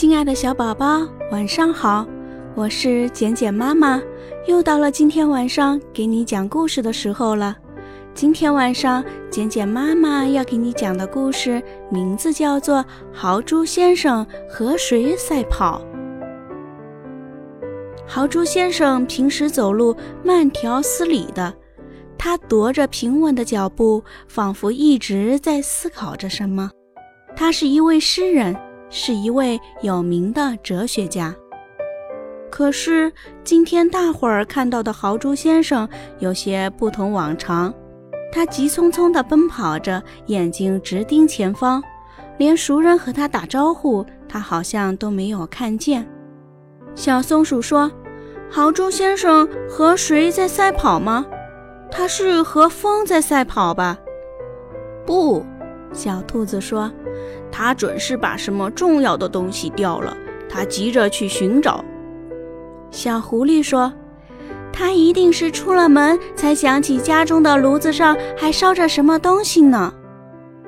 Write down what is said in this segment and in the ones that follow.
亲爱的小宝宝，晚上好！我是简简妈妈，又到了今天晚上给你讲故事的时候了。今天晚上，简简妈妈要给你讲的故事名字叫做《豪猪先生和谁赛跑》。豪猪先生平时走路慢条斯理的，他踱着平稳的脚步，仿佛一直在思考着什么。他是一位诗人，是一位有名的哲学家。可是今天大伙儿看到的豪猪先生有些不同往常，他急匆匆地奔跑着，眼睛直盯前方，连熟人和他打招呼，他好像都没有看见。小松鼠说：“豪猪先生和谁在赛跑吗？他是和风在赛跑吧？”不，小兔子说。它准是把什么重要的东西掉了，它急着去寻找。小狐狸说：“它一定是出了门才想起家中的炉子上还烧着什么东西呢。”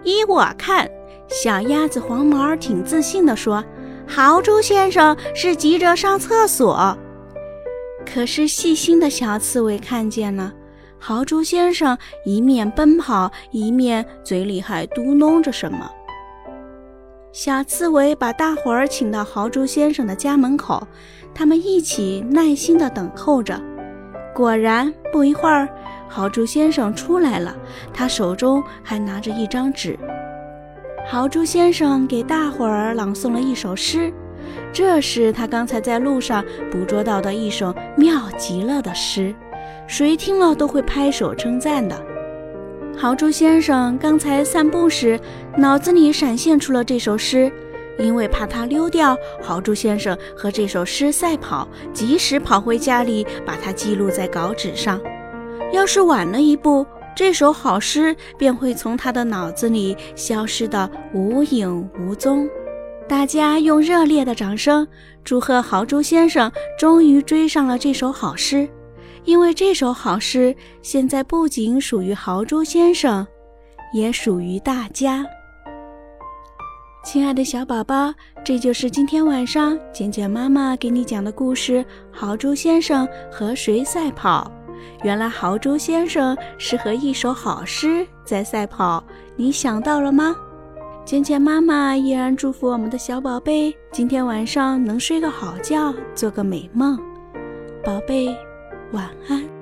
依我看，小鸭子黄毛挺自信地说：“豪猪先生是急着上厕所。”可是细心的小刺猬看见了，豪猪先生一面奔跑，一面嘴里还嘟哝着什么。小刺猬把大伙儿请到豪猪先生的家门口，他们一起耐心地等候着。果然，不一会儿，豪猪先生出来了，他手中还拿着一张纸。豪猪先生给大伙儿朗诵了一首诗，这是他刚才在路上捕捉到的一首妙极了的诗，谁听了都会拍手称赞的。豪猪先生刚才散步时，脑子里闪现出了这首诗。因为怕它溜掉，豪猪先生和这首诗赛跑，及时跑回家里，把它记录在稿纸上。要是晚了一步，这首好诗便会从他的脑子里消失得无影无踪。大家用热烈的掌声祝贺豪猪先生终于追上了这首好诗。因为这首好诗现在不仅属于豪猪先生，也属于大家。亲爱的小宝宝，这就是今天晚上简简妈妈给你讲的故事《豪猪先生和谁赛跑》。原来豪猪先生是和一首好诗在赛跑，你想到了吗？简简妈妈依然祝福我们的小宝贝今天晚上能睡个好觉，做个美梦，宝贝。晚安。